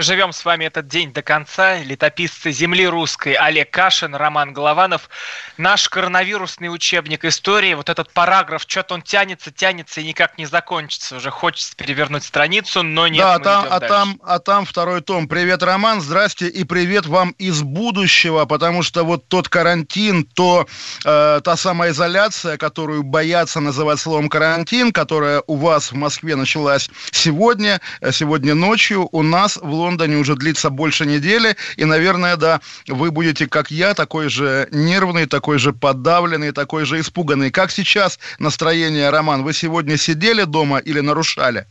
Живем с вами этот день до конца. Летописцы земли русской Олег Кашин, Роман Голованов. Наш коронавирусный учебник истории, вот этот параграф, что-то он тянется, тянется и никак не закончится. Уже хочется перевернуть страницу, но нет, да, там, а, там, а там второй том. Привет, Роман, здрасте и привет вам из будущего, потому что вот тот карантин, то э, та самая изоляция, которую боятся называть словом карантин, которая у вас в Москве началась сегодня, э, сегодня ночью, у нас в Лондоне Лондоне уже длится больше недели, и, наверное, да, вы будете, как я, такой же нервный, такой же подавленный, такой же испуганный. Как сейчас настроение, Роман? Вы сегодня сидели дома или нарушали?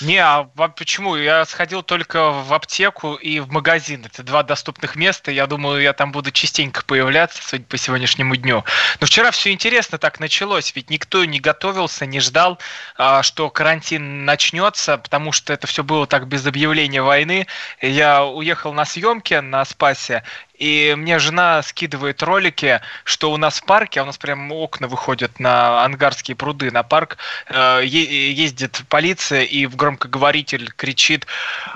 Не, а почему? Я сходил только в аптеку и в магазин. Это два доступных места. Я думаю, я там буду частенько появляться, судя по сегодняшнему дню. Но вчера все интересно так началось, ведь никто не готовился, не ждал, а, что карантин начнется, потому что это все было так без объявления войны. Я уехал на съемки на Спасе, и мне жена скидывает ролики, что у нас в парке, а у нас прям окна выходят на ангарские пруды, на парк, э, ездит полиция и в громкоговоритель кричит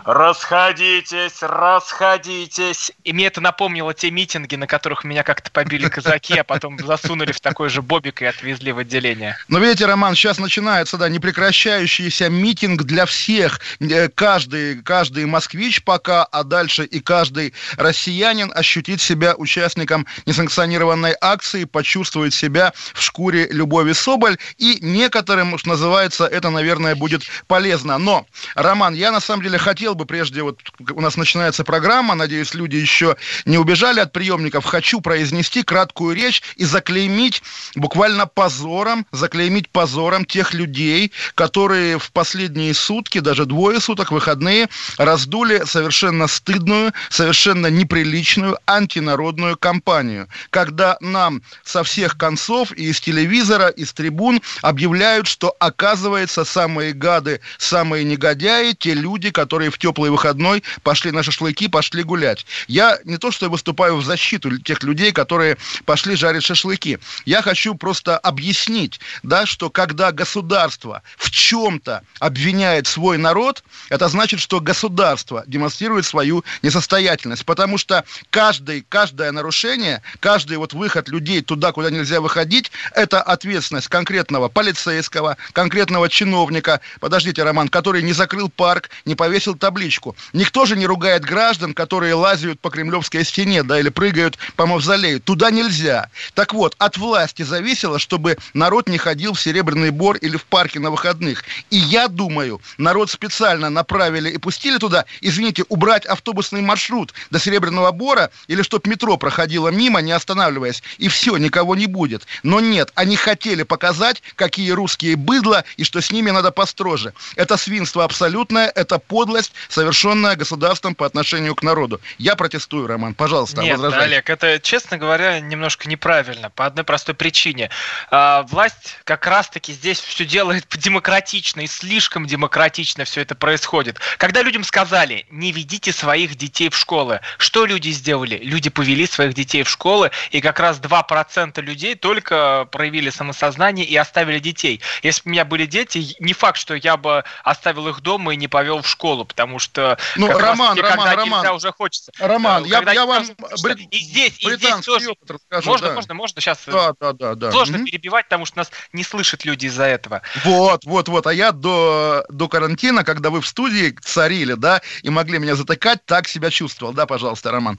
«Расходитесь, расходитесь!» И мне это напомнило те митинги, на которых меня как-то побили казаки, а потом засунули в такой же бобик и отвезли в отделение. Но видите, Роман, сейчас начинается, да, непрекращающийся митинг для всех. Э, каждый, каждый москвич пока, а дальше и каждый россиянин ощущает ощутить себя участником несанкционированной акции, почувствовать себя в шкуре Любови Соболь. И некоторым, что называется, это, наверное, будет полезно. Но, Роман, я на самом деле хотел бы, прежде вот у нас начинается программа, надеюсь, люди еще не убежали от приемников, хочу произнести краткую речь и заклеймить буквально позором, заклеймить позором тех людей, которые в последние сутки, даже двое суток, выходные, раздули совершенно стыдную, совершенно неприличную, антинародную кампанию, когда нам со всех концов и из телевизора, из трибун объявляют, что оказывается самые гады, самые негодяи, те люди, которые в теплый выходной пошли на шашлыки, пошли гулять. Я не то, что выступаю в защиту тех людей, которые пошли жарить шашлыки. Я хочу просто объяснить, да, что когда государство в чем-то обвиняет свой народ, это значит, что государство демонстрирует свою несостоятельность, потому что каждый, каждое нарушение, каждый вот выход людей туда, куда нельзя выходить, это ответственность конкретного полицейского, конкретного чиновника, подождите, Роман, который не закрыл парк, не повесил табличку. Никто же не ругает граждан, которые лазят по Кремлевской стене, да, или прыгают по мавзолею. Туда нельзя. Так вот, от власти зависело, чтобы народ не ходил в Серебряный Бор или в парке на выходных. И я думаю, народ специально направили и пустили туда, извините, убрать автобусный маршрут до Серебряного Бора, или чтобы метро проходило мимо, не останавливаясь, и все, никого не будет. Но нет, они хотели показать, какие русские быдло, и что с ними надо построже. Это свинство абсолютное, это подлость, совершенная государством по отношению к народу. Я протестую, Роман, пожалуйста, Нет, возражай. Олег, это, честно говоря, немножко неправильно, по одной простой причине. А, власть как раз-таки здесь все делает демократично, и слишком демократично все это происходит. Когда людям сказали, не ведите своих детей в школы, что люди сделали? Сделали? Люди повели своих детей в школы, и как раз 2% людей только проявили самосознание и оставили детей. Если бы у меня были дети, не факт, что я бы оставил их дома и не повел в школу, потому что ну, Роман, таки, Роман, Роман, уже хочется. Роман, я, я вам брит... и здесь, и здесь тоже расскажу, можно, да. можно, можно сейчас. Да, да, да, да. Сложно mm-hmm. перебивать, потому что нас не слышат люди из-за этого. Вот, вот, вот. А я до до карантина, когда вы в студии царили, да, и могли меня затыкать, так себя чувствовал, да, пожалуйста, Роман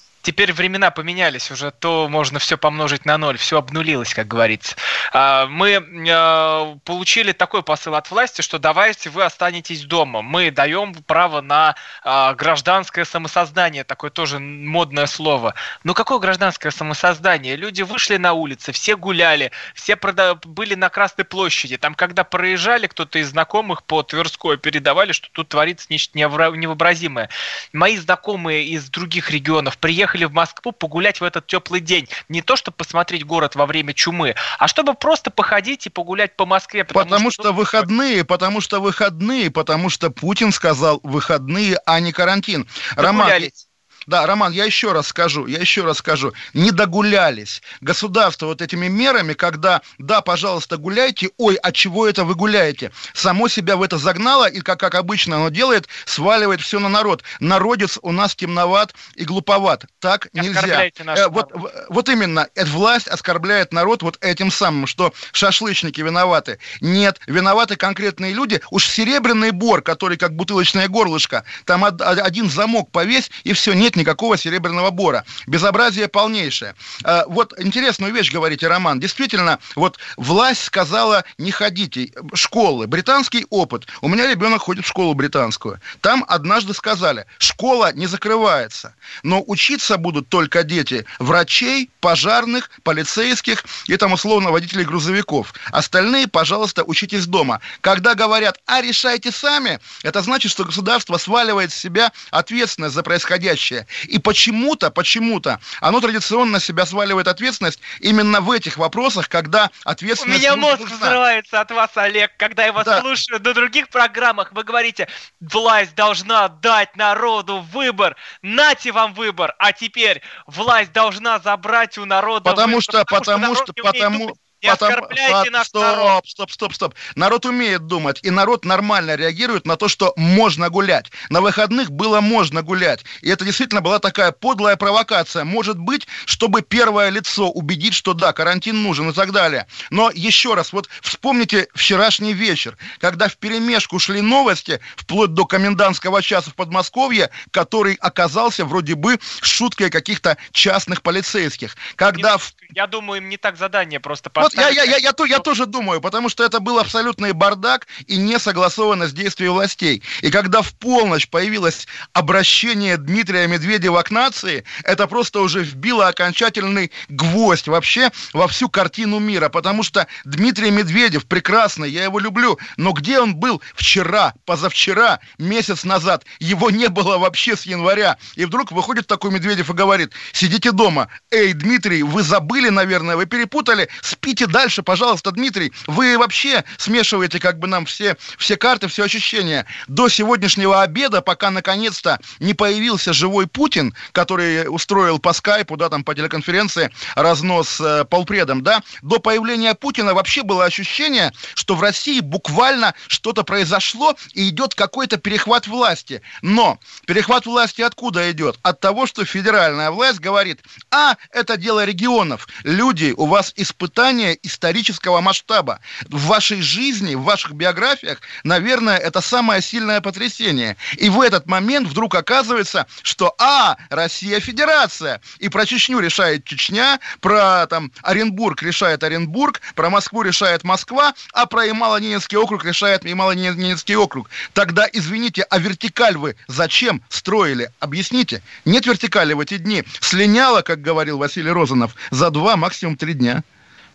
теперь времена поменялись уже, то можно все помножить на ноль, все обнулилось, как говорится. А, мы а, получили такой посыл от власти, что давайте вы останетесь дома. Мы даем право на а, гражданское самосознание, такое тоже модное слово. Но какое гражданское самосознание? Люди вышли на улицы, все гуляли, все были на Красной площади. Там, когда проезжали, кто-то из знакомых по Тверской передавали, что тут творится нечто невообразимое. Мои знакомые из других регионов приехали приехали в Москву погулять в этот теплый день. Не то, чтобы посмотреть город во время чумы, а чтобы просто походить и погулять по Москве. Потому, потому что, что выходные, потому что выходные, потому что Путин сказал выходные, а не карантин. Роман, да, Роман, я еще раз скажу, я еще раз скажу, не догулялись. Государство вот этими мерами, когда, да, пожалуйста, гуляйте, ой, а чего это вы гуляете? Само себя в это загнало, и, как, как обычно оно делает, сваливает все на народ. Народец у нас темноват и глуповат. Так нельзя. Э, вот, вот именно, эта власть оскорбляет народ вот этим самым, что шашлычники виноваты. Нет, виноваты конкретные люди. Уж серебряный бор, который как бутылочное горлышко, там один замок повесь, и все, нет никакого серебряного бора. Безобразие полнейшее. А, вот интересную вещь говорите, Роман. Действительно, вот власть сказала, не ходите. Школы, британский опыт. У меня ребенок ходит в школу британскую. Там однажды сказали, школа не закрывается, но учиться будут только дети врачей, пожарных, полицейских и там условно водителей грузовиков. Остальные, пожалуйста, учитесь дома. Когда говорят, а решайте сами, это значит, что государство сваливает с себя ответственность за происходящее. И почему-то, почему-то оно традиционно себя сваливает ответственность именно в этих вопросах, когда ответственность... У меня мозг нужна. взрывается от вас, Олег, когда я вас да. слушаю на других программах. Вы говорите, власть должна дать народу выбор. Нате вам выбор. А теперь власть должна забрать у народа потому выбор. Что, потому, потому что, потому, что, не Потом, оскорбляйте наш стоп, народ. Стоп, стоп, стоп. Народ умеет думать, и народ нормально реагирует на то, что можно гулять. На выходных было можно гулять. И это действительно была такая подлая провокация. Может быть, чтобы первое лицо убедить, что да, карантин нужен и так далее. Но еще раз, вот вспомните вчерашний вечер, когда в перемешку шли новости, вплоть до комендантского часа в Подмосковье, который оказался вроде бы шуткой каких-то частных полицейских. Когда... Я думаю, им не так задание просто поставить. Вот я, я, я, я, я тоже думаю, потому что это был абсолютный бардак и не согласованность действий властей. И когда в полночь появилось обращение Дмитрия Медведева к нации, это просто уже вбило окончательный гвоздь вообще во всю картину мира, потому что Дмитрий Медведев прекрасный, я его люблю, но где он был вчера, позавчера, месяц назад? Его не было вообще с января. И вдруг выходит такой Медведев и говорит, сидите дома. Эй, Дмитрий, вы забыли, наверное, вы перепутали, спите идите дальше, пожалуйста, Дмитрий. Вы вообще смешиваете как бы нам все, все карты, все ощущения. До сегодняшнего обеда, пока наконец-то не появился живой Путин, который устроил по скайпу, да, там по телеконференции разнос э, полпредом, да, до появления Путина вообще было ощущение, что в России буквально что-то произошло и идет какой-то перехват власти. Но перехват власти откуда идет? От того, что федеральная власть говорит, а, это дело регионов. Люди, у вас испытания исторического масштаба. В вашей жизни, в ваших биографиях, наверное, это самое сильное потрясение. И в этот момент вдруг оказывается, что, а, Россия Федерация, и про Чечню решает Чечня, про там Оренбург решает Оренбург, про Москву решает Москва, а про Ямало-Ненецкий округ решает Ямало-Ненецкий округ. Тогда, извините, а вертикаль вы зачем строили? Объясните. Нет вертикали в эти дни. Слиняло, как говорил Василий Розанов, за два, максимум три дня.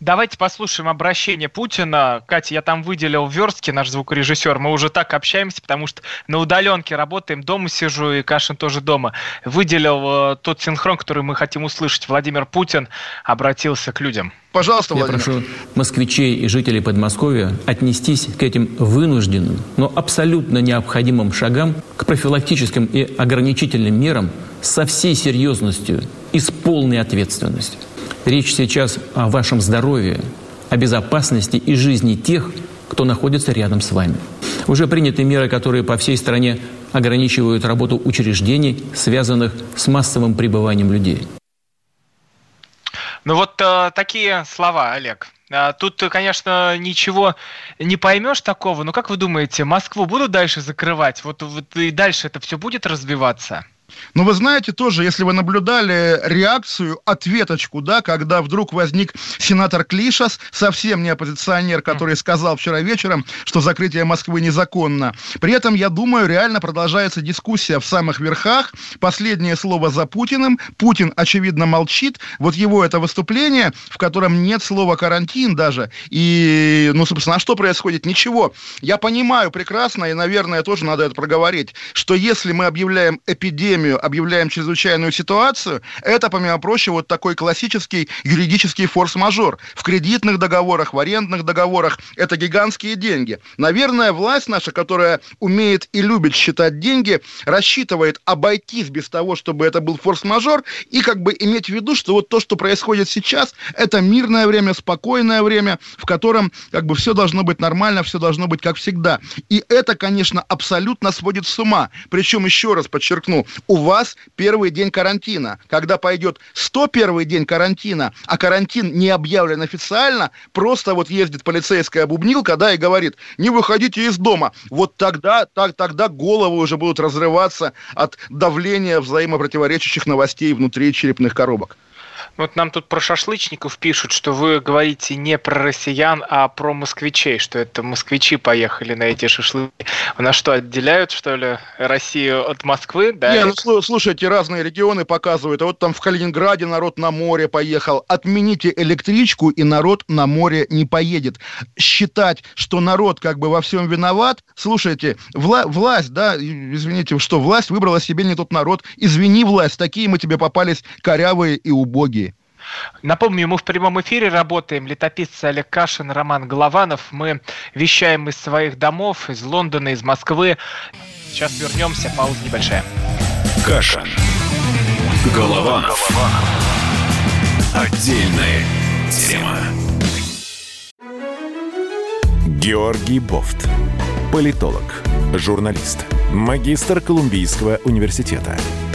Давайте послушаем обращение Путина. Катя, я там выделил верстки, наш звукорежиссер. Мы уже так общаемся, потому что на удаленке работаем, дома сижу, и Кашин тоже дома. Выделил э, тот синхрон, который мы хотим услышать. Владимир Путин обратился к людям. Пожалуйста, Владимир. Я прошу москвичей и жителей Подмосковья отнестись к этим вынужденным, но абсолютно необходимым шагам, к профилактическим и ограничительным мерам со всей серьезностью и с полной ответственностью. Речь сейчас о вашем здоровье, о безопасности и жизни тех, кто находится рядом с вами. Уже приняты меры, которые по всей стране ограничивают работу учреждений, связанных с массовым пребыванием людей. Ну вот э, такие слова, Олег. А, тут, конечно, ничего не поймешь такого, но как вы думаете, Москву будут дальше закрывать? Вот, вот и дальше это все будет развиваться? Но вы знаете тоже, если вы наблюдали реакцию, ответочку, да, когда вдруг возник сенатор Клишас, совсем не оппозиционер, который сказал вчера вечером, что закрытие Москвы незаконно. При этом, я думаю, реально продолжается дискуссия в самых верхах. Последнее слово за Путиным. Путин, очевидно, молчит. Вот его это выступление, в котором нет слова карантин даже. И, ну, собственно, а что происходит? Ничего. Я понимаю прекрасно, и, наверное, тоже надо это проговорить, что если мы объявляем эпидемию эпидемию, объявляем чрезвычайную ситуацию, это, помимо прочего, вот такой классический юридический форс-мажор. В кредитных договорах, в арендных договорах это гигантские деньги. Наверное, власть наша, которая умеет и любит считать деньги, рассчитывает обойтись без того, чтобы это был форс-мажор, и как бы иметь в виду, что вот то, что происходит сейчас, это мирное время, спокойное время, в котором как бы все должно быть нормально, все должно быть как всегда. И это, конечно, абсолютно сводит с ума. Причем, еще раз подчеркну, у вас первый день карантина. Когда пойдет 101 день карантина, а карантин не объявлен официально, просто вот ездит полицейская бубнилка, да, и говорит, не выходите из дома. Вот тогда, так, тогда головы уже будут разрываться от давления взаимопротиворечащих новостей внутри черепных коробок. Вот нам тут про шашлычников пишут, что вы говорите не про россиян, а про москвичей, что это москвичи поехали на эти шашлыки. У нас что, отделяют, что ли, Россию от Москвы? Да? Не, ну, слушайте, разные регионы показывают. А вот там в Калининграде народ на море поехал. Отмените электричку, и народ на море не поедет. Считать, что народ как бы во всем виноват, слушайте, вла- власть, да, извините, что, власть выбрала себе не тот народ. Извини, власть, такие мы тебе попались корявые и убогие. Напомню, мы в прямом эфире работаем. Летописцы Олег Кашин, Роман Голованов. Мы вещаем из своих домов, из Лондона, из Москвы. Сейчас вернемся, пауза небольшая. Кашин. Голованов. Отдельная тема. Георгий Бофт. Политолог, журналист, магистр Колумбийского университета –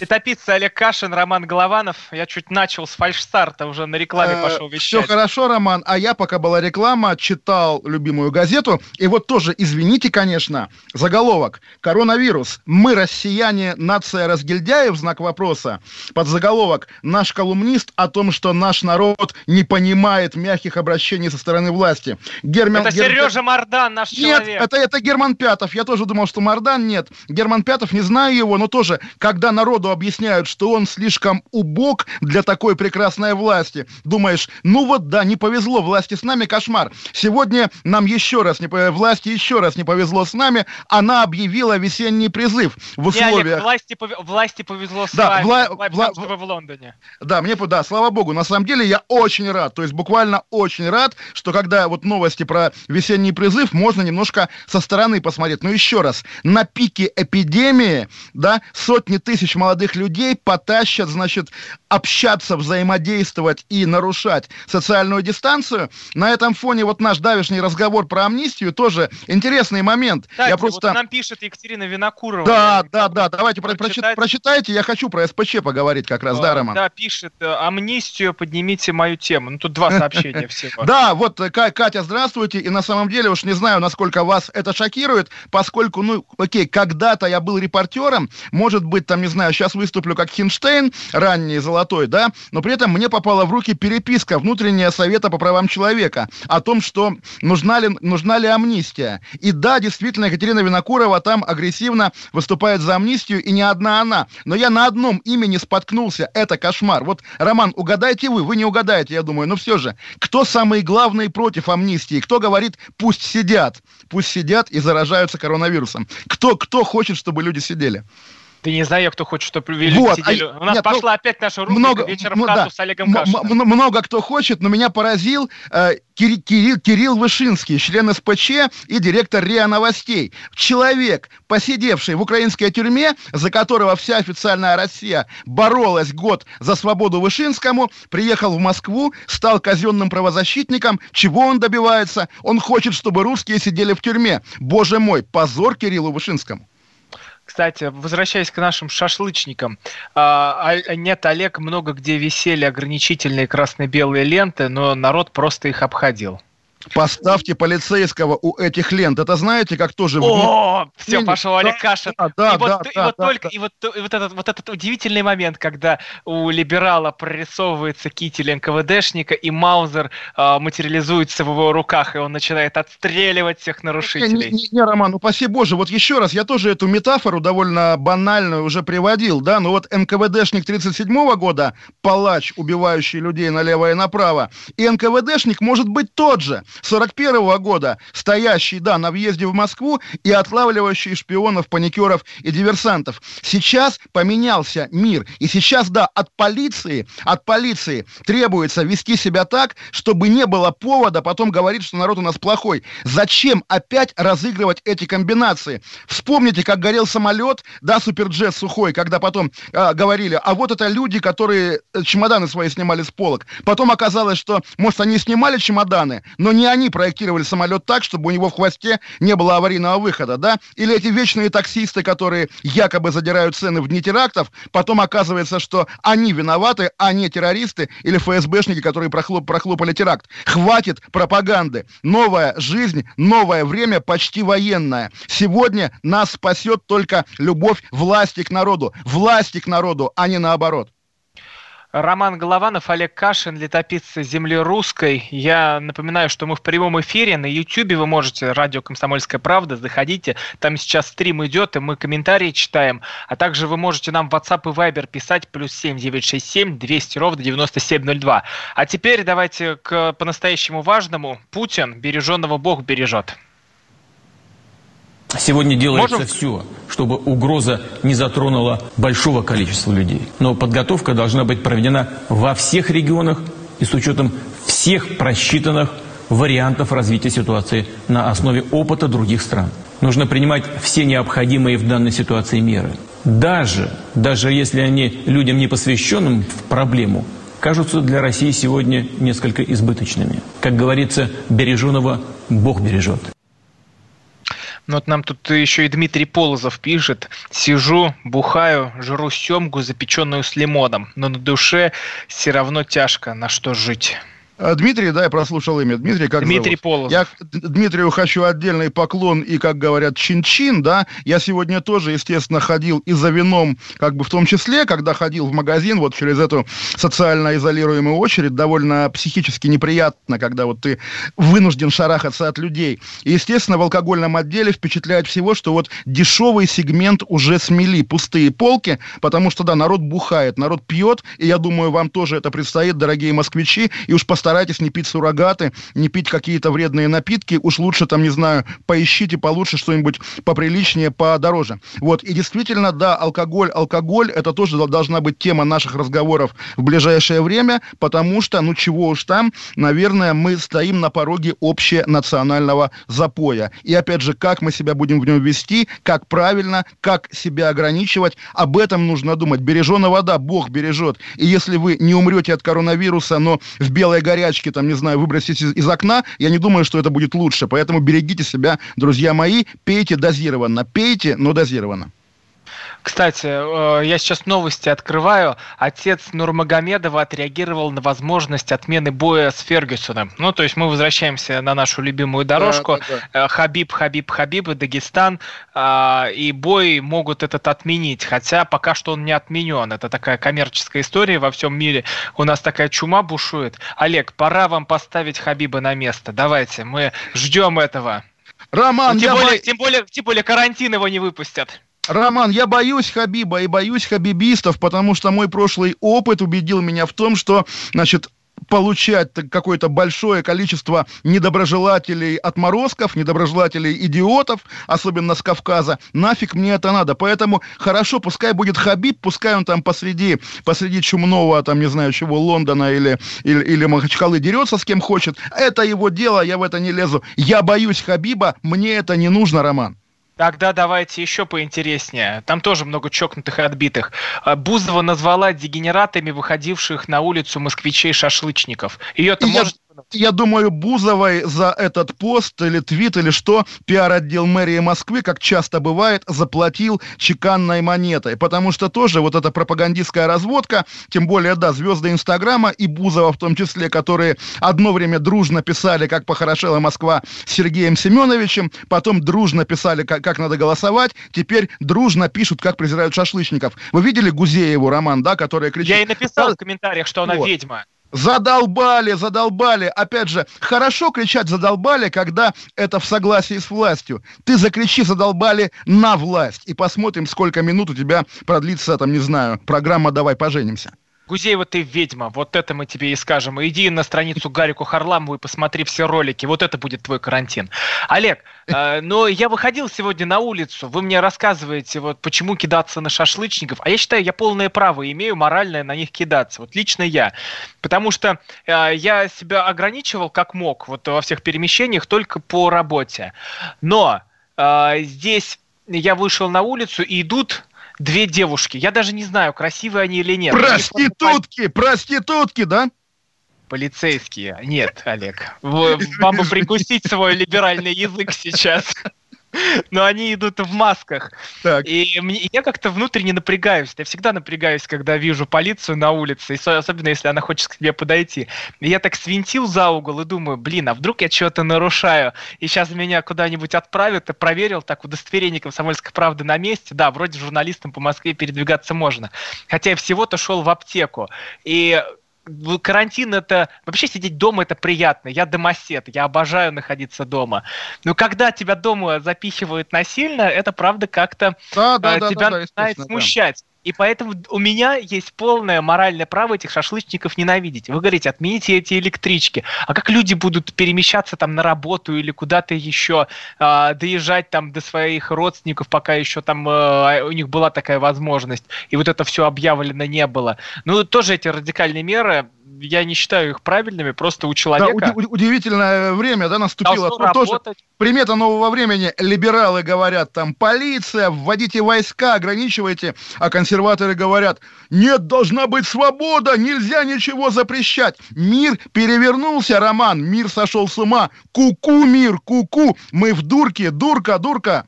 Летописцы Олег Кашин, Роман Голованов. Я чуть начал с фальшстарта, уже на рекламе э, пошел вещать. Все хорошо, Роман. А я, пока была реклама, читал любимую газету. И вот тоже, извините, конечно, заголовок. Коронавирус. Мы, россияне, нация разгильдяев, знак вопроса. Под заголовок. Наш колумнист о том, что наш народ не понимает мягких обращений со стороны власти. Герман, это Гер... Сережа Мардан, наш нет, человек. Это, это Герман Пятов. Я тоже думал, что Мардан. Нет. Герман Пятов, не знаю его, но тоже, когда народу народу объясняют, что он слишком убог для такой прекрасной власти. Думаешь, ну вот да, не повезло, власти с нами кошмар. Сегодня нам еще раз, не, власти еще раз не повезло с нами, она объявила весенний призыв в условиях... Не, Олег, власти, пов... власти повезло с да, вами, вла... вла... Потому, в Лондоне. Да, мне, да, слава богу, на самом деле я очень рад, то есть буквально очень рад, что когда вот новости про весенний призыв, можно немножко со стороны посмотреть. Но еще раз, на пике эпидемии, да, сотни тысяч молодых молодых людей потащат, значит, общаться, взаимодействовать и нарушать социальную дистанцию. На этом фоне вот наш давешний разговор про амнистию тоже интересный момент. Кстати, я просто... вот нам пишет Екатерина Винокурова. Да, да, да, давайте прочитать. прочитайте, я хочу про СПЧ поговорить как раз, да, Роман? Да, пишет, э, амнистию, поднимите мою тему. Ну, тут два сообщения всего. Да, вот, э, Катя, здравствуйте, и на самом деле уж не знаю, насколько вас это шокирует, поскольку, ну, окей, когда-то я был репортером, может быть, там, не знаю, сейчас сейчас выступлю как Хинштейн, ранний золотой, да, но при этом мне попала в руки переписка внутренняя Совета по правам человека о том, что нужна ли, нужна ли амнистия. И да, действительно, Екатерина Винокурова там агрессивно выступает за амнистию, и не одна она. Но я на одном имени споткнулся. Это кошмар. Вот, Роман, угадайте вы, вы не угадаете, я думаю, но все же. Кто самый главный против амнистии? Кто говорит, пусть сидят? Пусть сидят и заражаются коронавирусом. Кто, кто хочет, чтобы люди сидели? Ты не знаю, кто хочет, чтобы вели вот, а, У нас нет, ну, пошла ну, опять наша рубрика много, «Вечером хату» да, с Олегом Кашиным. Много кто хочет, но меня поразил э, Кирилл, Кирилл, Кирилл Вышинский, член СПЧ и директор РИА Новостей. Человек, посидевший в украинской тюрьме, за которого вся официальная Россия боролась год за свободу Вышинскому, приехал в Москву, стал казенным правозащитником. Чего он добивается? Он хочет, чтобы русские сидели в тюрьме. Боже мой, позор Кириллу Вышинскому. Кстати, возвращаясь к нашим шашлычникам, а, а, нет, Олег, много где висели ограничительные красно-белые ленты, но народ просто их обходил. Поставьте полицейского у этих лент. Это знаете, как тоже... О, в... все, пошел Олег да, Кашин. Да, да, и вот, да, и да, вот да, только, да. и вот, и вот этот, вот этот удивительный момент, когда у либерала прорисовывается китель НКВДшника, и Маузер э, материализуется в его руках, и он начинает отстреливать всех нарушителей. Не, не, не, Роман, ну спаси боже, вот еще раз, я тоже эту метафору довольно банальную уже приводил, да, но вот НКВДшник 37 года, палач, убивающий людей налево и направо, и НКВДшник может быть тот же, 41 -го года, стоящий, да, на въезде в Москву и отлавливающий шпионов, паникеров и диверсантов. Сейчас поменялся мир, и сейчас, да, от полиции, от полиции требуется вести себя так, чтобы не было повода потом говорить, что народ у нас плохой. Зачем опять разыгрывать эти комбинации? Вспомните, как горел самолет, да, суперджет сухой, когда потом э, говорили, а вот это люди, которые чемоданы свои снимали с полок. Потом оказалось, что, может, они снимали чемоданы, но не они проектировали самолет так, чтобы у него в хвосте не было аварийного выхода, да? Или эти вечные таксисты, которые якобы задирают цены в дни терактов, потом оказывается, что они виноваты, а не террористы или ФСБшники, которые прохлоп, прохлопали теракт. Хватит пропаганды. Новая жизнь, новое время, почти военное. Сегодня нас спасет только любовь власти к народу. Власти к народу, а не наоборот. Роман Голованов, Олег Кашин, летописцы земли русской. Я напоминаю, что мы в прямом эфире на YouTube. Вы можете, радио «Комсомольская правда», заходите. Там сейчас стрим идет, и мы комментарии читаем. А также вы можете нам в WhatsApp и Viber писать плюс 7967 200 ровно 9702. А теперь давайте к по-настоящему важному. Путин береженного Бог бережет. Сегодня делается Можем? все, чтобы угроза не затронула большого количества людей. Но подготовка должна быть проведена во всех регионах и с учетом всех просчитанных вариантов развития ситуации на основе опыта других стран. Нужно принимать все необходимые в данной ситуации меры. Даже, даже если они людям, не посвященным в проблему, кажутся для России сегодня несколько избыточными. Как говорится, береженого Бог бережет. Ну вот нам тут еще и Дмитрий Полозов пишет. Сижу, бухаю, жру семгу, запеченную с лимоном, но на душе все равно тяжко, на что жить. А, Дмитрий, да, я прослушал имя. Дмитрий, как Дмитрий зовут? Полозов. Я Дмитрию хочу отдельный поклон и, как говорят, чин-чин, да. Я сегодня тоже, естественно, ходил и за вином, как бы в том числе, когда ходил в магазин, вот через эту социально изолируемую очередь, довольно психически неприятно, когда вот ты вынужден шарахаться от людей. И, естественно, в алкогольном отделе впечатляет всего, что вот дешевый сегмент уже смели, пустые полки, потому что, да, народ бухает, народ пьет, и я думаю, вам тоже это предстоит, дорогие москвичи, и уж постарайтесь старайтесь не пить суррогаты, не пить какие-то вредные напитки. Уж лучше там, не знаю, поищите получше что-нибудь поприличнее, подороже. Вот. И действительно, да, алкоголь, алкоголь, это тоже должна быть тема наших разговоров в ближайшее время, потому что, ну чего уж там, наверное, мы стоим на пороге общенационального запоя. И опять же, как мы себя будем в нем вести, как правильно, как себя ограничивать, об этом нужно думать. Береженая вода, Бог бережет. И если вы не умрете от коронавируса, но в белой горе горячки, там, не знаю, выбросить из, из окна, я не думаю, что это будет лучше. Поэтому берегите себя, друзья мои, пейте дозированно. Пейте, но дозированно. Кстати, э, я сейчас новости открываю. Отец Нурмагомедова отреагировал на возможность отмены боя с Фергюсоном. Ну, то есть мы возвращаемся на нашу любимую дорожку. Да, да, да. Э, Хабиб, Хабиб, Хабиб, Дагестан. А, и бой могут этот отменить. Хотя пока что он не отменен. Это такая коммерческая история во всем мире. У нас такая чума бушует. Олег, пора вам поставить Хабиба на место. Давайте, мы ждем этого. Роман, ну, тем, более, бо... тем, более, тем более карантин его не выпустят. Роман, я боюсь Хабиба и боюсь хабибистов, потому что мой прошлый опыт убедил меня в том, что, значит, получать какое-то большое количество недоброжелателей отморозков, недоброжелателей идиотов, особенно с Кавказа, нафиг мне это надо. Поэтому хорошо, пускай будет Хабиб, пускай он там посреди, посреди чумного, там, не знаю чего, Лондона или, или, или Махачкалы дерется с кем хочет. Это его дело, я в это не лезу. Я боюсь Хабиба, мне это не нужно, Роман. Тогда давайте еще поинтереснее. Там тоже много чокнутых и отбитых. А, Бузова назвала дегенератами выходивших на улицу москвичей-шашлычников. Ее-то может Я думаю, Бузовой за этот пост или твит или что пиар-отдел мэрии Москвы, как часто бывает, заплатил чеканной монетой. Потому что тоже вот эта пропагандистская разводка, тем более, да, звезды Инстаграма и Бузова в том числе, которые одно время дружно писали, как похорошела Москва с Сергеем Семеновичем, потом дружно писали, как, как надо голосовать, теперь дружно пишут, как презирают шашлычников. Вы видели Гузееву, Роман, да, которая кричит... Я и написал в комментариях, что она вот. ведьма. Задолбали, задолбали. Опять же, хорошо кричать задолбали, когда это в согласии с властью. Ты закричи задолбали на власть. И посмотрим, сколько минут у тебя продлится, там, не знаю, программа «Давай поженимся». Гузеева, ты ведьма, вот это мы тебе и скажем. Иди на страницу Гарику Харламову и посмотри все ролики, вот это будет твой карантин. Олег, э, но я выходил сегодня на улицу, вы мне рассказываете, вот почему кидаться на шашлычников, а я считаю, я полное право имею моральное на них кидаться, вот лично я. Потому что э, я себя ограничивал как мог вот во всех перемещениях только по работе. Но э, здесь я вышел на улицу и идут две девушки. Я даже не знаю, красивые они или нет. Проститутки! Проститутки, да? Полицейские. Нет, Олег. Вам бы прикусить свой либеральный язык сейчас. Но они идут в масках. Так. И мне, я как-то внутренне напрягаюсь. Я всегда напрягаюсь, когда вижу полицию на улице, и особенно если она хочет к тебе подойти. И я так свинтил за угол и думаю, блин, а вдруг я что-то нарушаю, и сейчас меня куда-нибудь отправят, и проверил, так, удостоверение комсомольской правды на месте. Да, вроде журналистам по Москве передвигаться можно. Хотя я всего-то шел в аптеку. И карантин это... Вообще сидеть дома это приятно. Я домосед, я обожаю находиться дома. Но когда тебя дома запихивают насильно, это правда как-то да, да, э, тебя да, да, начинает смущать. Да. И поэтому у меня есть полное моральное право этих шашлычников ненавидеть. Вы говорите, отмените эти электрички. А как люди будут перемещаться там на работу или куда-то еще, э, доезжать там до своих родственников, пока еще там э, у них была такая возможность, и вот это все объявлено не было. Ну, тоже эти радикальные меры, я не считаю их правильными, просто у человека... Да, уд- удивительное время, да, наступило. Тоже примета нового времени. Либералы говорят, там, полиция, вводите войска, ограничивайте, а консерваторы говорят, нет, должна быть свобода, нельзя ничего запрещать. Мир перевернулся, Роман, мир сошел с ума. Ку-ку, мир, ку-ку, мы в дурке, дурка, дурка.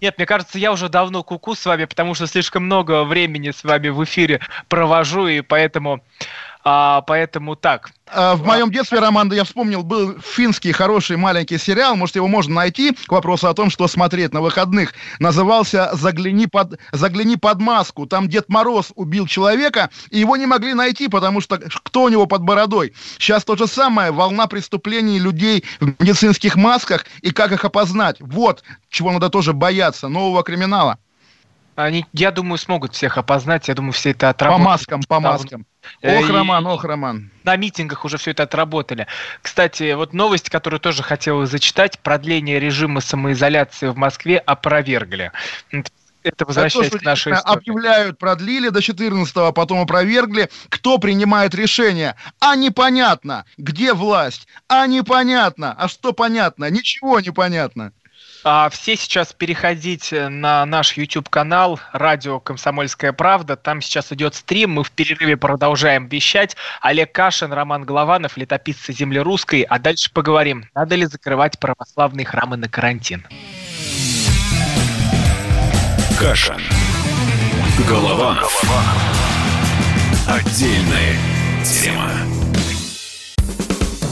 Нет, мне кажется, я уже давно куку с вами, потому что слишком много времени с вами в эфире провожу, и поэтому а, поэтому так. А, в моем детстве, Роман, я вспомнил, был финский хороший маленький сериал, может, его можно найти, к вопросу о том, что смотреть на выходных. Назывался «Загляни под, «Загляни под маску». Там Дед Мороз убил человека, и его не могли найти, потому что кто у него под бородой? Сейчас то же самое, волна преступлений людей в медицинских масках, и как их опознать? Вот, чего надо тоже бояться, нового криминала. Они, я думаю, смогут всех опознать. Я думаю, все это отработали. По маскам, по маскам. Ох, Роман, ох, Роман. На митингах уже все это отработали. Кстати, вот новость, которую тоже хотел зачитать. Продление режима самоизоляции в Москве опровергли. Это возвращаясь то, к нашей истории. Объявляют, продлили до 14 а потом опровергли. Кто принимает решение? А непонятно. Где власть? А непонятно. А что понятно? Ничего не понятно. А, все сейчас переходите на наш YouTube-канал «Радио Комсомольская правда». Там сейчас идет стрим, мы в перерыве продолжаем вещать. Олег Кашин, Роман Голованов, летописцы земли русской. А дальше поговорим, надо ли закрывать православные храмы на карантин. Кашин. Голованов. Отдельная тема.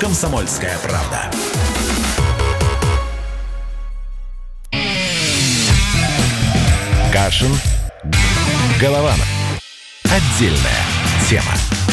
«Комсомольская правда». Кашин. Голованов. Отдельная тема.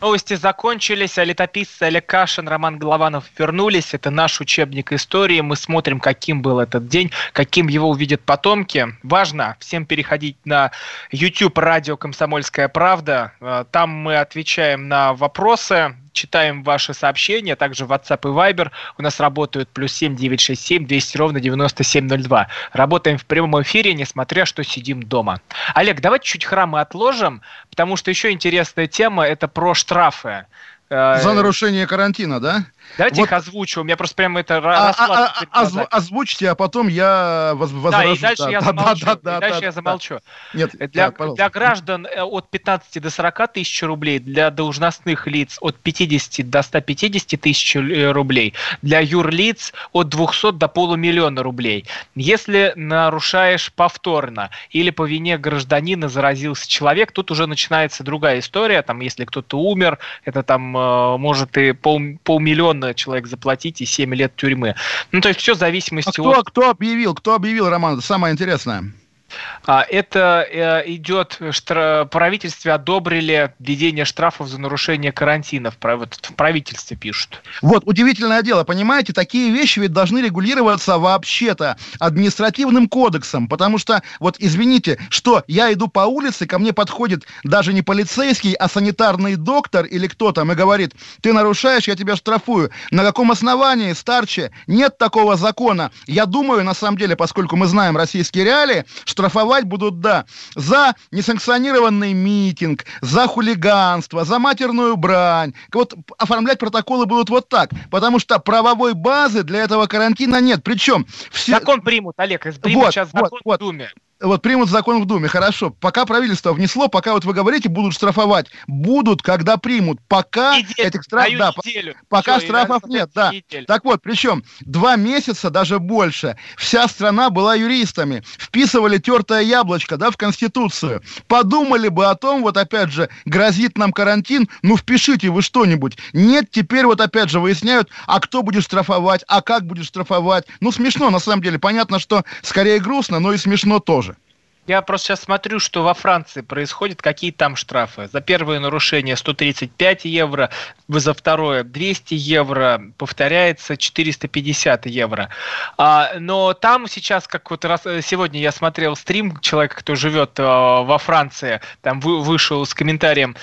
Новости закончились, а летописцы Олег Кашин, Роман Голованов вернулись. Это наш учебник истории. Мы смотрим, каким был этот день, каким его увидят потомки. Важно всем переходить на YouTube радио «Комсомольская правда». Э, там мы отвечаем на вопросы, читаем ваши сообщения, также WhatsApp и Viber. У нас работают плюс 7 967 200 ровно 9702. Работаем в прямом эфире, несмотря что сидим дома. Олег, давайте чуть храмы отложим, потому что еще интересная тема – это про штрафы. Э, За нарушение карантина, да? Давайте вот. их озвучу. У меня просто прямо это а, а, а, озв, Озвучьте, а потом я воз, возражу. Да, и дальше да, я да, замолчу. Да, да, и дальше да, я замолчу. Нет, для, так, для граждан э, от 15 до 40 тысяч рублей, для должностных лиц от 50 до 150 тысяч э, рублей, для юрлиц от 200 до полумиллиона рублей. Если нарушаешь повторно или по вине гражданина заразился человек, тут уже начинается другая история. Там, если кто-то умер, это там э, может и пол, полмиллиона человек заплатить и 7 лет тюрьмы. Ну, то есть все в зависимости а кто, от... кто объявил, кто объявил, Роман, самое интересное? А, это э, идет, правительстве одобрили введение штрафов за нарушение карантина. В правительстве пишут. Вот, удивительное дело, понимаете, такие вещи ведь должны регулироваться вообще-то административным кодексом, потому что, вот, извините, что я иду по улице, ко мне подходит даже не полицейский, а санитарный доктор или кто там и говорит, ты нарушаешь, я тебя штрафую. На каком основании, старче? Нет такого закона. Я думаю, на самом деле, поскольку мы знаем российские реалии, что штрафовать будут, да, за несанкционированный митинг, за хулиганство, за матерную брань. Вот оформлять протоколы будут вот так, потому что правовой базы для этого карантина нет. Причем все... Закон примут, Олег, примут вот, сейчас закон вот, в Думе вот примут закон в Думе, хорошо. Пока правительство внесло, пока вот вы говорите, будут штрафовать. Будут, когда примут. Пока неделю, этих штрафов... Да, неделю. пока Все, штрафов нет, да. Неделю. Так вот, причем два месяца, даже больше, вся страна была юристами. Вписывали тертое яблочко, да, в Конституцию. Подумали бы о том, вот опять же, грозит нам карантин, ну впишите вы что-нибудь. Нет, теперь вот опять же выясняют, а кто будет штрафовать, а как будет штрафовать. Ну смешно, на самом деле. Понятно, что скорее грустно, но и смешно тоже. Я просто сейчас смотрю, что во Франции происходит, какие там штрафы. За первое нарушение 135 евро, за второе 200 евро, повторяется 450 евро. А, но там сейчас, как вот раз, сегодня я смотрел стрим человека, кто живет а, во Франции, там вы, вышел с комментарием,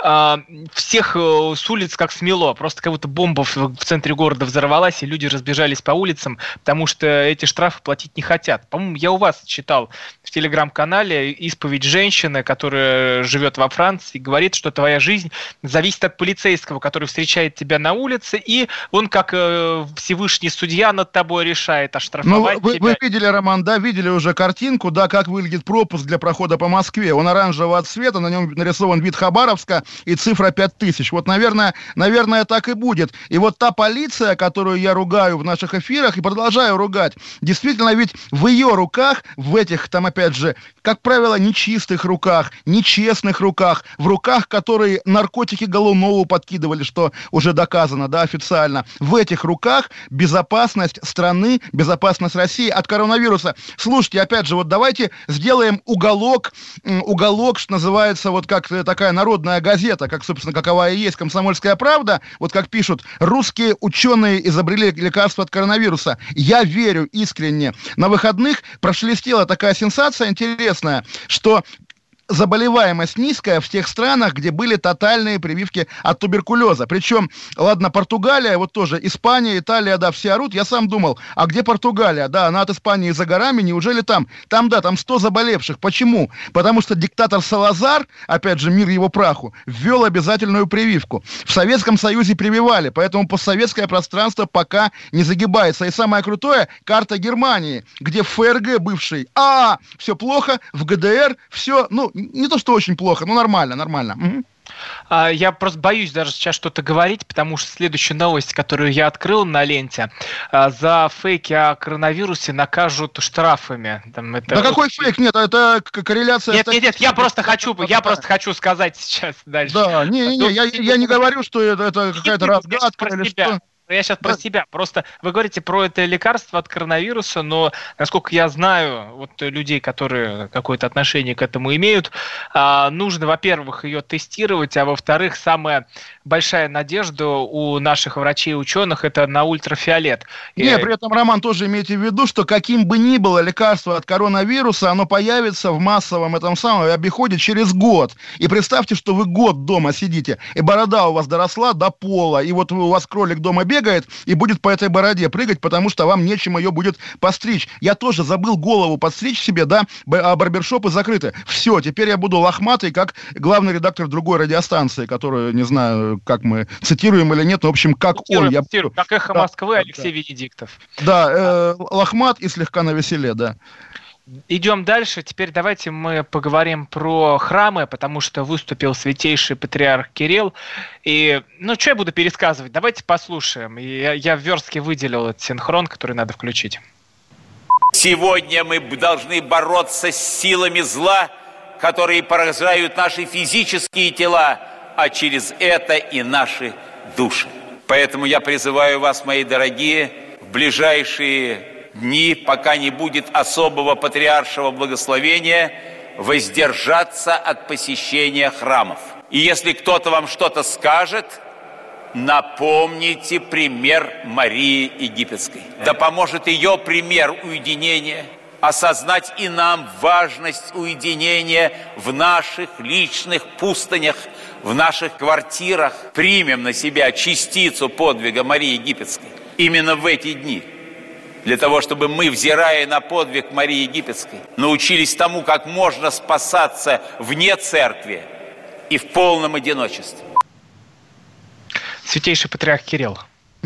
всех э, с улиц как смело. Просто как будто бомба в, центре города взорвалась, и люди разбежались по улицам, потому что эти штрафы платить не хотят. По-моему, я у вас читал в телеграм-канале исповедь женщины, которая живет во Франции, говорит, что твоя жизнь зависит от полицейского, который встречает тебя на улице, и он как э, Всевышний судья над тобой решает оштрафовать ну, вы, тебя. Вы видели, Роман, да, видели уже картинку, да, как выглядит пропуск для прохода по Москве. Он оранжевого цвета, на нем нарисован вид Хабаровска, и цифра 5000. Вот, наверное, наверное, так и будет. И вот та полиция, которую я ругаю в наших эфирах и продолжаю ругать, действительно ведь в ее руках, в этих, там, опять же, как правило, нечистых руках, нечестных руках, в руках, которые наркотики Голунову подкидывали, что уже доказано, да, официально, в этих руках безопасность страны, безопасность России от коронавируса. Слушайте, опять же, вот давайте сделаем уголок, уголок, что называется, вот как такая народная газета, газета, как, собственно, какова и есть «Комсомольская правда», вот как пишут, русские ученые изобрели лекарство от коронавируса. Я верю искренне. На выходных прошелестела такая сенсация интересная, что заболеваемость низкая в тех странах, где были тотальные прививки от туберкулеза. Причем, ладно, Португалия, вот тоже Испания, Италия, да, все орут. Я сам думал, а где Португалия? Да, она от Испании за горами, неужели там? Там, да, там 100 заболевших. Почему? Потому что диктатор Салазар, опять же, мир его праху, ввел обязательную прививку. В Советском Союзе прививали, поэтому постсоветское пространство пока не загибается. И самое крутое, карта Германии, где ФРГ бывший, а, все плохо, в ГДР все, ну, не то, что очень плохо, но нормально, нормально. Угу. Я просто боюсь даже сейчас что-то говорить, потому что следующая новость, которую я открыл на ленте, а, за фейки о коронавирусе накажут штрафами. Там это да какой фейк? Нет, это корреляция... Нет, нет, нет, я просто хочу, я просто хочу сказать сейчас дальше. Да, не, не, не, я, я не говорю, что это, это какая-то разгадка или что. Я сейчас про себя. Просто вы говорите про это лекарство от коронавируса, но, насколько я знаю, вот людей, которые какое-то отношение к этому имеют, а, нужно, во-первых, ее тестировать, а во-вторых, самая большая надежда у наших врачей и ученых это на ультрафиолет. Не, при этом, Роман, тоже имейте в виду, что каким бы ни было лекарство от коронавируса, оно появится в массовом этом самом обиходе через год. И представьте, что вы год дома сидите, и борода у вас доросла до пола, и вот у вас кролик дома бегает, и будет по этой бороде прыгать, потому что вам нечем ее будет постричь. Я тоже забыл голову подстричь себе, да, а барбершопы закрыты. Все, теперь я буду лохматый, как главный редактор другой радиостанции, которую, не знаю, как мы цитируем или нет, но, в общем, как цитируем, он. Я... Цитируем, как «Эхо да, Москвы» да, Алексей да. Венедиктов. Да, э, лохмат и слегка на веселе, да. Идем дальше. Теперь давайте мы поговорим про храмы, потому что выступил святейший патриарх Кирилл. И, ну, что я буду пересказывать? Давайте послушаем. я, я в верстке выделил этот синхрон, который надо включить. Сегодня мы должны бороться с силами зла, которые поражают наши физические тела, а через это и наши души. Поэтому я призываю вас, мои дорогие, в ближайшие дни, пока не будет особого патриаршего благословения, воздержаться от посещения храмов. И если кто-то вам что-то скажет, напомните пример Марии Египетской. Да поможет ее пример уединения осознать и нам важность уединения в наших личных пустынях, в наших квартирах. Примем на себя частицу подвига Марии Египетской именно в эти дни – для того, чтобы мы, взирая на подвиг Марии Египетской, научились тому, как можно спасаться вне церкви и в полном одиночестве. Святейший патриарх Кирилл.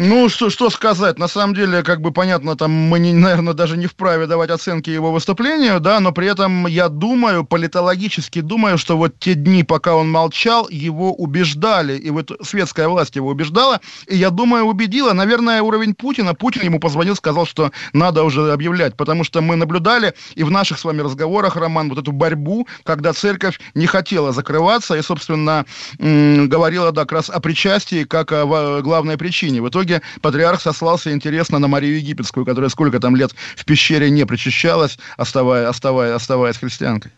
Ну, что, что сказать, на самом деле, как бы понятно, там мы, не, наверное, даже не вправе давать оценки его выступлению, да, но при этом я думаю, политологически думаю, что вот те дни, пока он молчал, его убеждали, и вот светская власть его убеждала, и я думаю, убедила, наверное, уровень Путина, Путин ему позвонил, сказал, что надо уже объявлять, потому что мы наблюдали и в наших с вами разговорах, Роман, вот эту борьбу, когда церковь не хотела закрываться и, собственно, говорила, да, как раз о причастии как о главной причине. В итоге итоге патриарх сослался, интересно, на Марию Египетскую, которая сколько там лет в пещере не причащалась, оставая, оставая, оставаясь христианкой.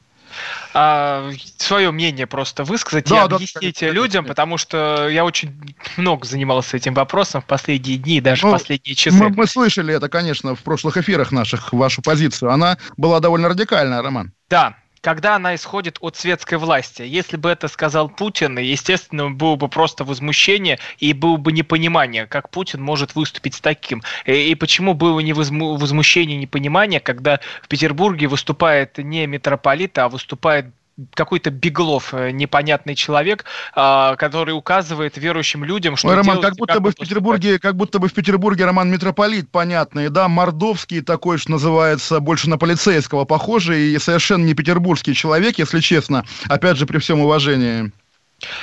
А, свое мнение просто высказать да, и да, объяснить да, людям, потому что я очень много занимался этим вопросом в последние дни, даже ну, в последние часы. Мы, мы слышали это, конечно, в прошлых эфирах наших, вашу позицию. Она была довольно радикальная, Роман. Да, когда она исходит от светской власти. Если бы это сказал Путин, естественно, было бы просто возмущение и было бы непонимание, как Путин может выступить с таким. И почему было не возмущение, непонимание, когда в Петербурге выступает не митрополит, а выступает какой-то Беглов, э, непонятный человек, а, который указывает верующим людям, что Ой, Роман, как будто как бы в Петербурге, как будто бы в Петербурге Роман митрополит, понятный, да, мордовский такой, что называется, больше на полицейского похожий и совершенно не петербургский человек, если честно, опять же при всем уважении.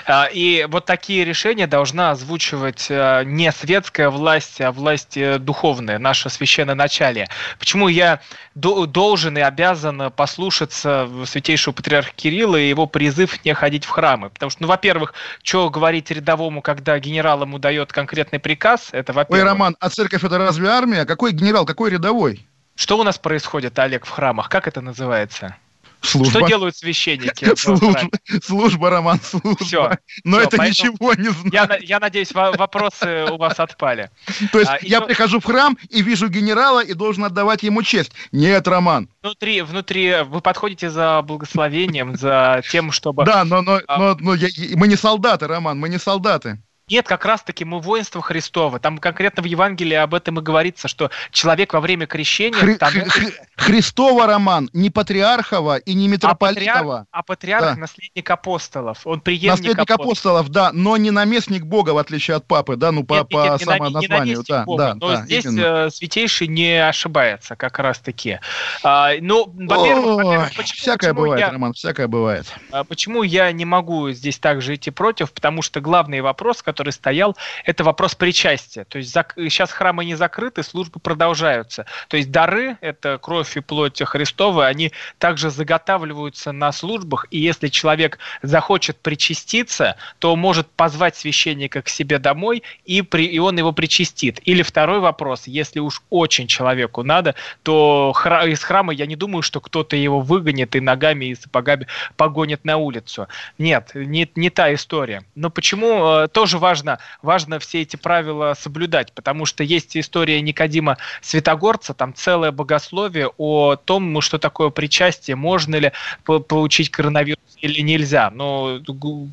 А, и вот такие решения должна озвучивать а, не светская власть, а власть э, духовная, наше священное начале. Почему я должен и обязан послушаться святейшего патриарха Кирилла и его призыв не ходить в храмы? Потому что, ну, во-первых, что говорить рядовому, когда генерал ему дает конкретный приказ, это во-первых. Ой, Роман, а церковь это разве армия? Какой генерал, какой рядовой? Что у нас происходит, Олег, в храмах? Как это называется? Служба. Что делают священники? Служба, служба Роман, служба. Все, Но все, это ничего не знает. Я, я надеюсь, вопросы у вас отпали. То есть а, я и... прихожу в храм и вижу генерала и должен отдавать ему честь. Нет, Роман. Внутри, внутри вы подходите за благословением, за тем, чтобы... Да, но, но, а... но, но я, мы не солдаты, Роман, мы не солдаты. Нет, как раз-таки мы воинство Христово. Там конкретно в Евангелии об этом и говорится, что человек во время крещения... Хри- там... хри- Христово, Роман, не патриархова и не митрополитова. А патриарх, а патриарх да. наследник апостолов. Он преемник Наследник апостолов. апостолов, да, но не наместник Бога, в отличие от папы, да, ну по, нет, по нет, самоназванию. Не да, Бога, да, но да, здесь именно. Э, святейший не ошибается как раз-таки. А, ну, во-первых, почему, всякое почему бывает, я, Роман, всякое бывает. А, почему я не могу здесь также идти против? Потому что главный вопрос, который который стоял, это вопрос причастия. То есть сейчас храмы не закрыты, службы продолжаются. То есть дары, это кровь и плоть Христова, они также заготавливаются на службах, и если человек захочет причаститься, то может позвать священника к себе домой, и, при, и он его причастит. Или второй вопрос, если уж очень человеку надо, то хра, из храма я не думаю, что кто-то его выгонит и ногами и сапогами погонит на улицу. Нет, не, не та история. Но почему э, тоже важно, важно все эти правила соблюдать, потому что есть история Никодима Святогорца, там целое богословие о том, что такое причастие, можно ли получить коронавирус или нельзя. Но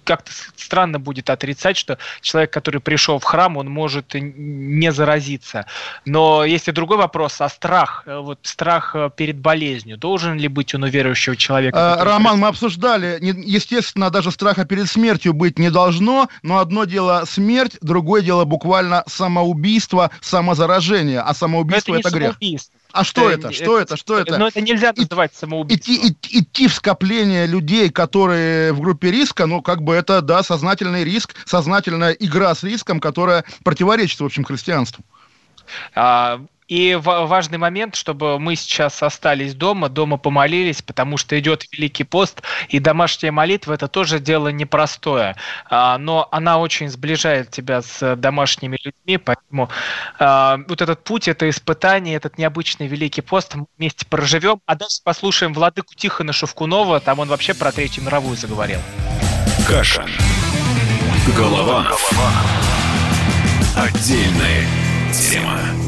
как-то странно будет отрицать, что человек, который пришел в храм, он может не заразиться. Но есть и другой вопрос, а страх, э, вот страх э, перед болезнью, должен ли быть он у верующего человека? А, Роман, мы обсуждали, естественно, даже страха перед смертью быть не должно, но одно дело смерть, другое дело буквально самоубийство, самозаражение, а самоубийство это, это грех. А что это? это? Что это? Что это? Но это нельзя называть самоубийством. Идти, идти, идти в скопление людей, которые в группе риска, ну, как бы это, да, сознательный риск, сознательная игра с риском, которая противоречит, в общем, христианству. А, и важный момент, чтобы мы сейчас остались дома, дома помолились, потому что идет Великий пост, и домашняя молитва – это тоже дело непростое, а, но она очень сближает тебя с домашними людьми, поэтому а, вот этот путь, это испытание, этот необычный Великий пост мы вместе проживем, а дальше послушаем Владыку Тихона Шевкунова, там он вообще про Третью мировую заговорил. Каша. Голова. Голова. Отдельная тема.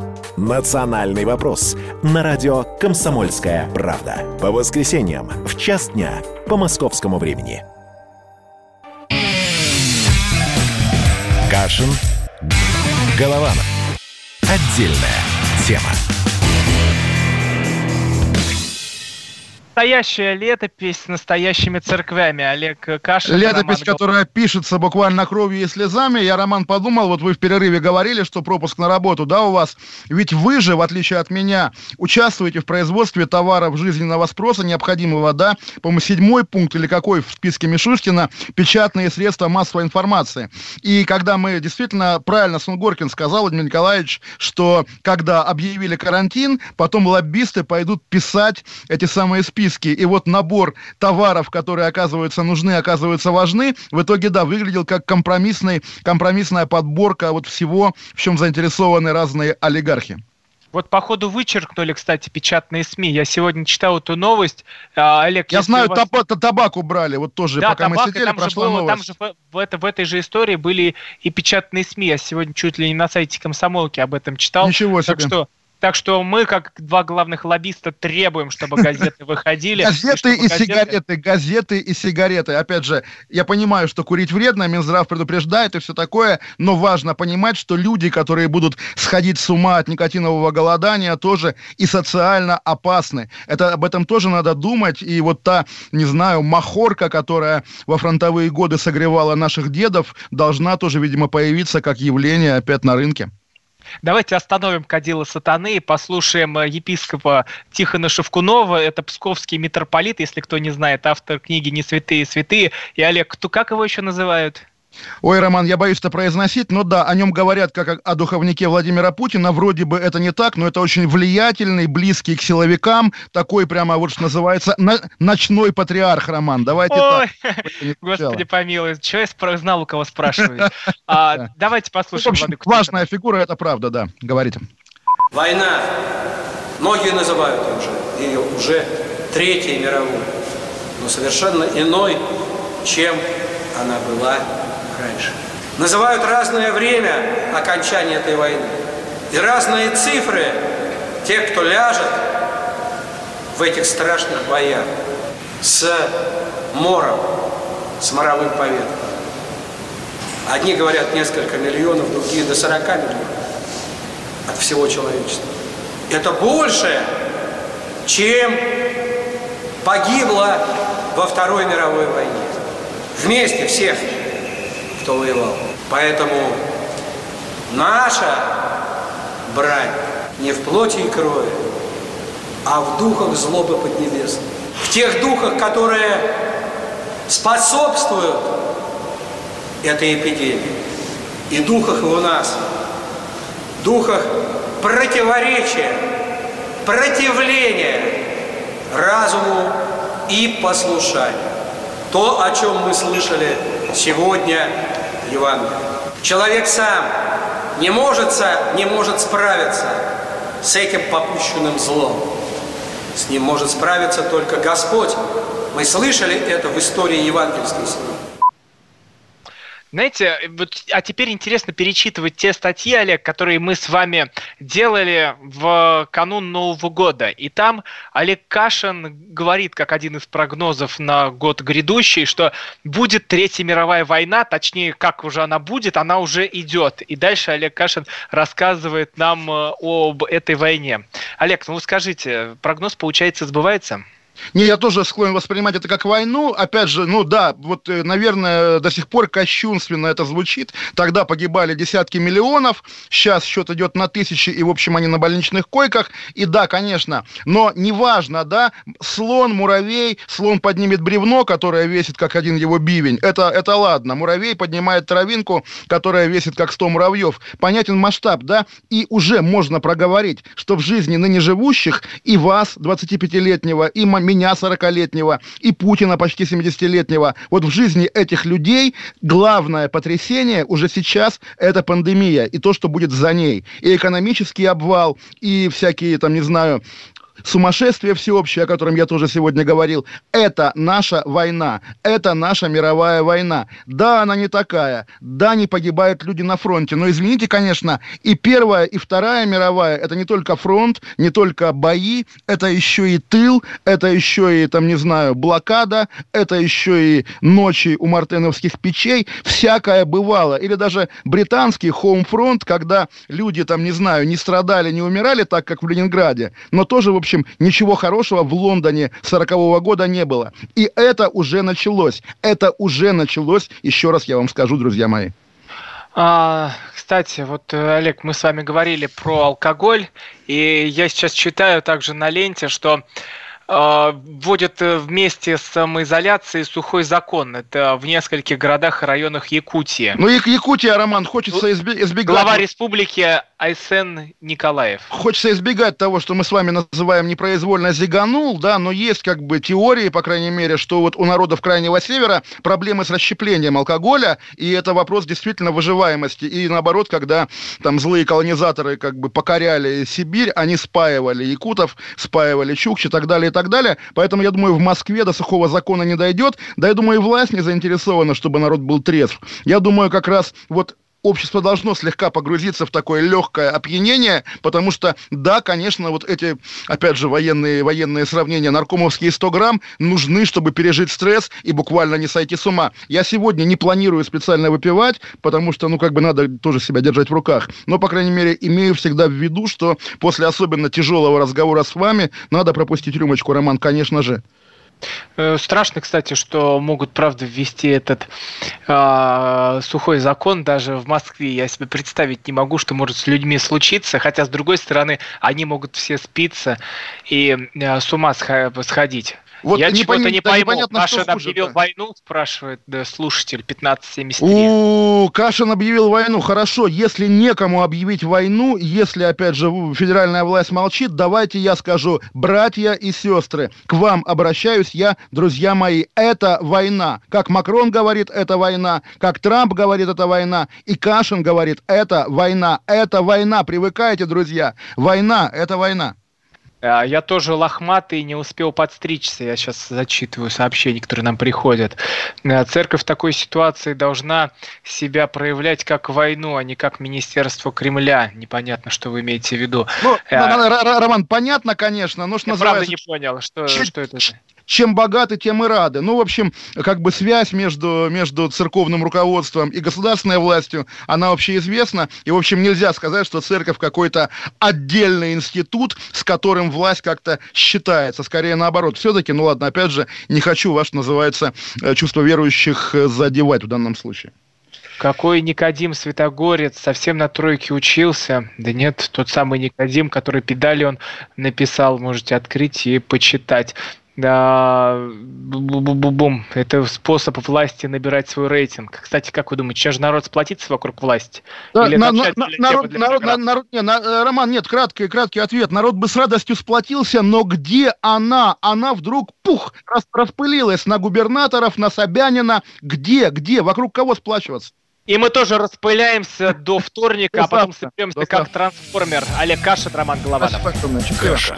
«Национальный вопрос» на радио «Комсомольская правда». По воскресеньям в час дня по московскому времени. Кашин. Голованов. Отдельная тема. Настоящая летопись с настоящими церквями. Олег Кашин. Летопись, Роман которая пишется буквально кровью и слезами. Я, Роман, подумал, вот вы в перерыве говорили, что пропуск на работу, да, у вас? Ведь вы же, в отличие от меня, участвуете в производстве товаров жизненного спроса, необходимого, да, по-моему, седьмой пункт или какой в списке Мишустина, печатные средства массовой информации. И когда мы действительно, правильно Сунгоркин сказал, Владимир Николаевич, что когда объявили карантин, потом лоббисты пойдут писать эти самые списки списке, и вот набор товаров, которые оказываются нужны, оказываются важны, в итоге, да, выглядел как компромиссный, компромиссная подборка вот всего, в чем заинтересованы разные олигархи. Вот, походу, вычеркнули, кстати, печатные СМИ. Я сегодня читал эту новость. А, Олег, Я знаю, вас... табак, табак убрали, вот тоже, да, пока табак, мы сидели, там прошла было, новость. Там же в, в, это, в этой же истории были и печатные СМИ. Я сегодня чуть ли не на сайте комсомолки об этом читал. Ничего себе. Так что так что мы, как два главных лоббиста, требуем, чтобы газеты выходили. Газеты и сигареты, газеты и сигареты. Опять же, я понимаю, что курить вредно, Минздрав предупреждает и все такое, но важно понимать, что люди, которые будут сходить с ума от никотинового голодания, тоже и социально опасны. Это об этом тоже надо думать. И вот та, не знаю, махорка, которая во фронтовые годы согревала наших дедов, должна тоже, видимо, появиться как явление опять на рынке. Давайте остановим кадила сатаны и послушаем э, епископа Тихона Шевкунова. Это псковский митрополит, если кто не знает, автор книги «Не святые святые». И Олег, кто, как его еще называют? Ой, Роман, я боюсь это произносить, но да, о нем говорят как о духовнике Владимира Путина. Вроде бы это не так, но это очень влиятельный, близкий к силовикам, такой прямо вот что называется на, ночной патриарх, Роман. Давайте Ой, так. Господи помилуй, что я знал, у кого спрашиваю. А, давайте послушаем. Ну, важная фигура, это правда, да. Говорите. Война. Многие называют уже ее уже Третьей мировой, но совершенно иной, чем она была раньше. Называют разное время окончания этой войны. И разные цифры тех, кто ляжет в этих страшных боях с мором, с моровым поветом. Одни говорят несколько миллионов, другие до 40 миллионов. от всего человечества. Это больше, чем погибло во Второй мировой войне. Вместе всех, кто воевал. Поэтому наша брань не в плоти и крови, а в духах злобы поднебесной. В тех духах, которые способствуют этой эпидемии. И духах у нас. Духах противоречия, противления разуму и послушанию. То, о чем мы слышали сегодня в Евангелии. Человек сам не может, не может справиться с этим попущенным злом. С ним может справиться только Господь. Мы слышали это в истории евангельской семьи. Знаете, вот, а теперь интересно перечитывать те статьи, Олег, которые мы с вами делали в канун Нового года. И там Олег Кашин говорит, как один из прогнозов на год грядущий, что будет Третья мировая война, точнее, как уже она будет, она уже идет. И дальше Олег Кашин рассказывает нам э, об этой войне. Олег, ну скажите, прогноз, получается, сбывается? Не, я тоже склонен воспринимать это как войну. Опять же, ну да, вот, э, наверное, до сих пор кощунственно это звучит. Тогда погибали десятки миллионов, сейчас счет идет на тысячи, и, в общем, они на больничных койках. И да, конечно, но неважно, да, слон, муравей, слон поднимет бревно, которое весит как один его бивень. Это, это ладно. Муравей поднимает травинку, которая весит как 100 муравьев. Понятен масштаб, да? И уже можно проговорить, что в жизни ныне живущих и вас, 25-летнего, и меня 40-летнего и Путина почти 70-летнего. Вот в жизни этих людей главное потрясение уже сейчас это пандемия и то, что будет за ней. И экономический обвал, и всякие там, не знаю, сумасшествие всеобщее, о котором я тоже сегодня говорил, это наша война, это наша мировая война. Да, она не такая, да, не погибают люди на фронте, но извините, конечно, и Первая, и Вторая мировая, это не только фронт, не только бои, это еще и тыл, это еще и, там, не знаю, блокада, это еще и ночи у мартеновских печей, всякое бывало. Или даже британский home front, когда люди, там, не знаю, не страдали, не умирали так, как в Ленинграде, но тоже, в общем, общем, ничего хорошего в Лондоне 40-го года не было. И это уже началось. Это уже началось, еще раз я вам скажу, друзья мои. А, кстати, вот, э, Олег, мы с вами говорили про алкоголь, и я сейчас читаю также на ленте, что а, вводят э, вместе с самоизоляцией сухой закон. Это в нескольких городах и районах Якутии. Ну, Якутия, Роман, хочется избегать... Глава республики Айсен Николаев. Хочется избегать того, что мы с вами называем непроизвольно зиганул, да, но есть как бы теории, по крайней мере, что вот у народов Крайнего Севера проблемы с расщеплением алкоголя, и это вопрос действительно выживаемости. И наоборот, когда там злые колонизаторы как бы покоряли Сибирь, они спаивали якутов, спаивали чукчи и так далее, и так далее. Поэтому, я думаю, в Москве до сухого закона не дойдет. Да, я думаю, и власть не заинтересована, чтобы народ был трезв. Я думаю, как раз вот общество должно слегка погрузиться в такое легкое опьянение, потому что, да, конечно, вот эти, опять же, военные, военные сравнения, наркомовские 100 грамм нужны, чтобы пережить стресс и буквально не сойти с ума. Я сегодня не планирую специально выпивать, потому что, ну, как бы надо тоже себя держать в руках. Но, по крайней мере, имею всегда в виду, что после особенно тяжелого разговора с вами надо пропустить рюмочку, Роман, конечно же. Э, страшно, кстати, что могут, правда, ввести этот э, сухой закон даже в Москве. Я себе представить не могу, что может с людьми случиться. Хотя, с другой стороны, они могут все спиться и э, с ума сходить. Вот Я чего-то не пойму. Непонятно, Кашин объявил да. войну, спрашивает да, слушатель 1573. У, Кашин объявил войну. Хорошо, если некому объявить войну, если, опять же, федеральная власть молчит, давайте я скажу, братья и сестры, к вам обращаюсь я, друзья мои, это война. Как Макрон говорит, это война, как Трамп говорит, это война, и Кашин говорит, это война, это война. Привыкайте, друзья. Война, это война. А, я тоже лохматый, не успел подстричься. Я сейчас зачитываю сообщения, которые нам приходят. А, церковь в такой ситуации должна себя проявлять как войну, а не как министерство Кремля. Непонятно, что вы имеете в виду. Ну, а, Роман, понятно, конечно, но что я называется... правда не понял, что, что это чем богаты, тем и рады. Ну, в общем, как бы связь между, между церковным руководством и государственной властью, она вообще известна. И, в общем, нельзя сказать, что церковь какой-то отдельный институт, с которым власть как-то считается. Скорее наоборот. Все-таки, ну ладно, опять же, не хочу ваш, называется, э, чувство верующих э, задевать в данном случае. Какой Никодим Святогорец совсем на тройке учился? Да нет, тот самый Никодим, который педали он написал, можете открыть и почитать. Да, бум-бум-бум. Это способ власти набирать свой рейтинг. Кстати, как вы думаете, сейчас же народ сплотится вокруг власти? Да, Или на, на, на, народ, народ, на, народ, не, на, э, Роман, нет, краткий, краткий ответ. Народ бы с радостью сплотился, но где она? Она вдруг, пух, рас, распылилась на губернаторов, на Собянина. Где, где? Вокруг кого сплачиваться? И мы тоже распыляемся до вторника, а потом соберемся как трансформер. Олег Кашин, Роман Голованов. Кашин.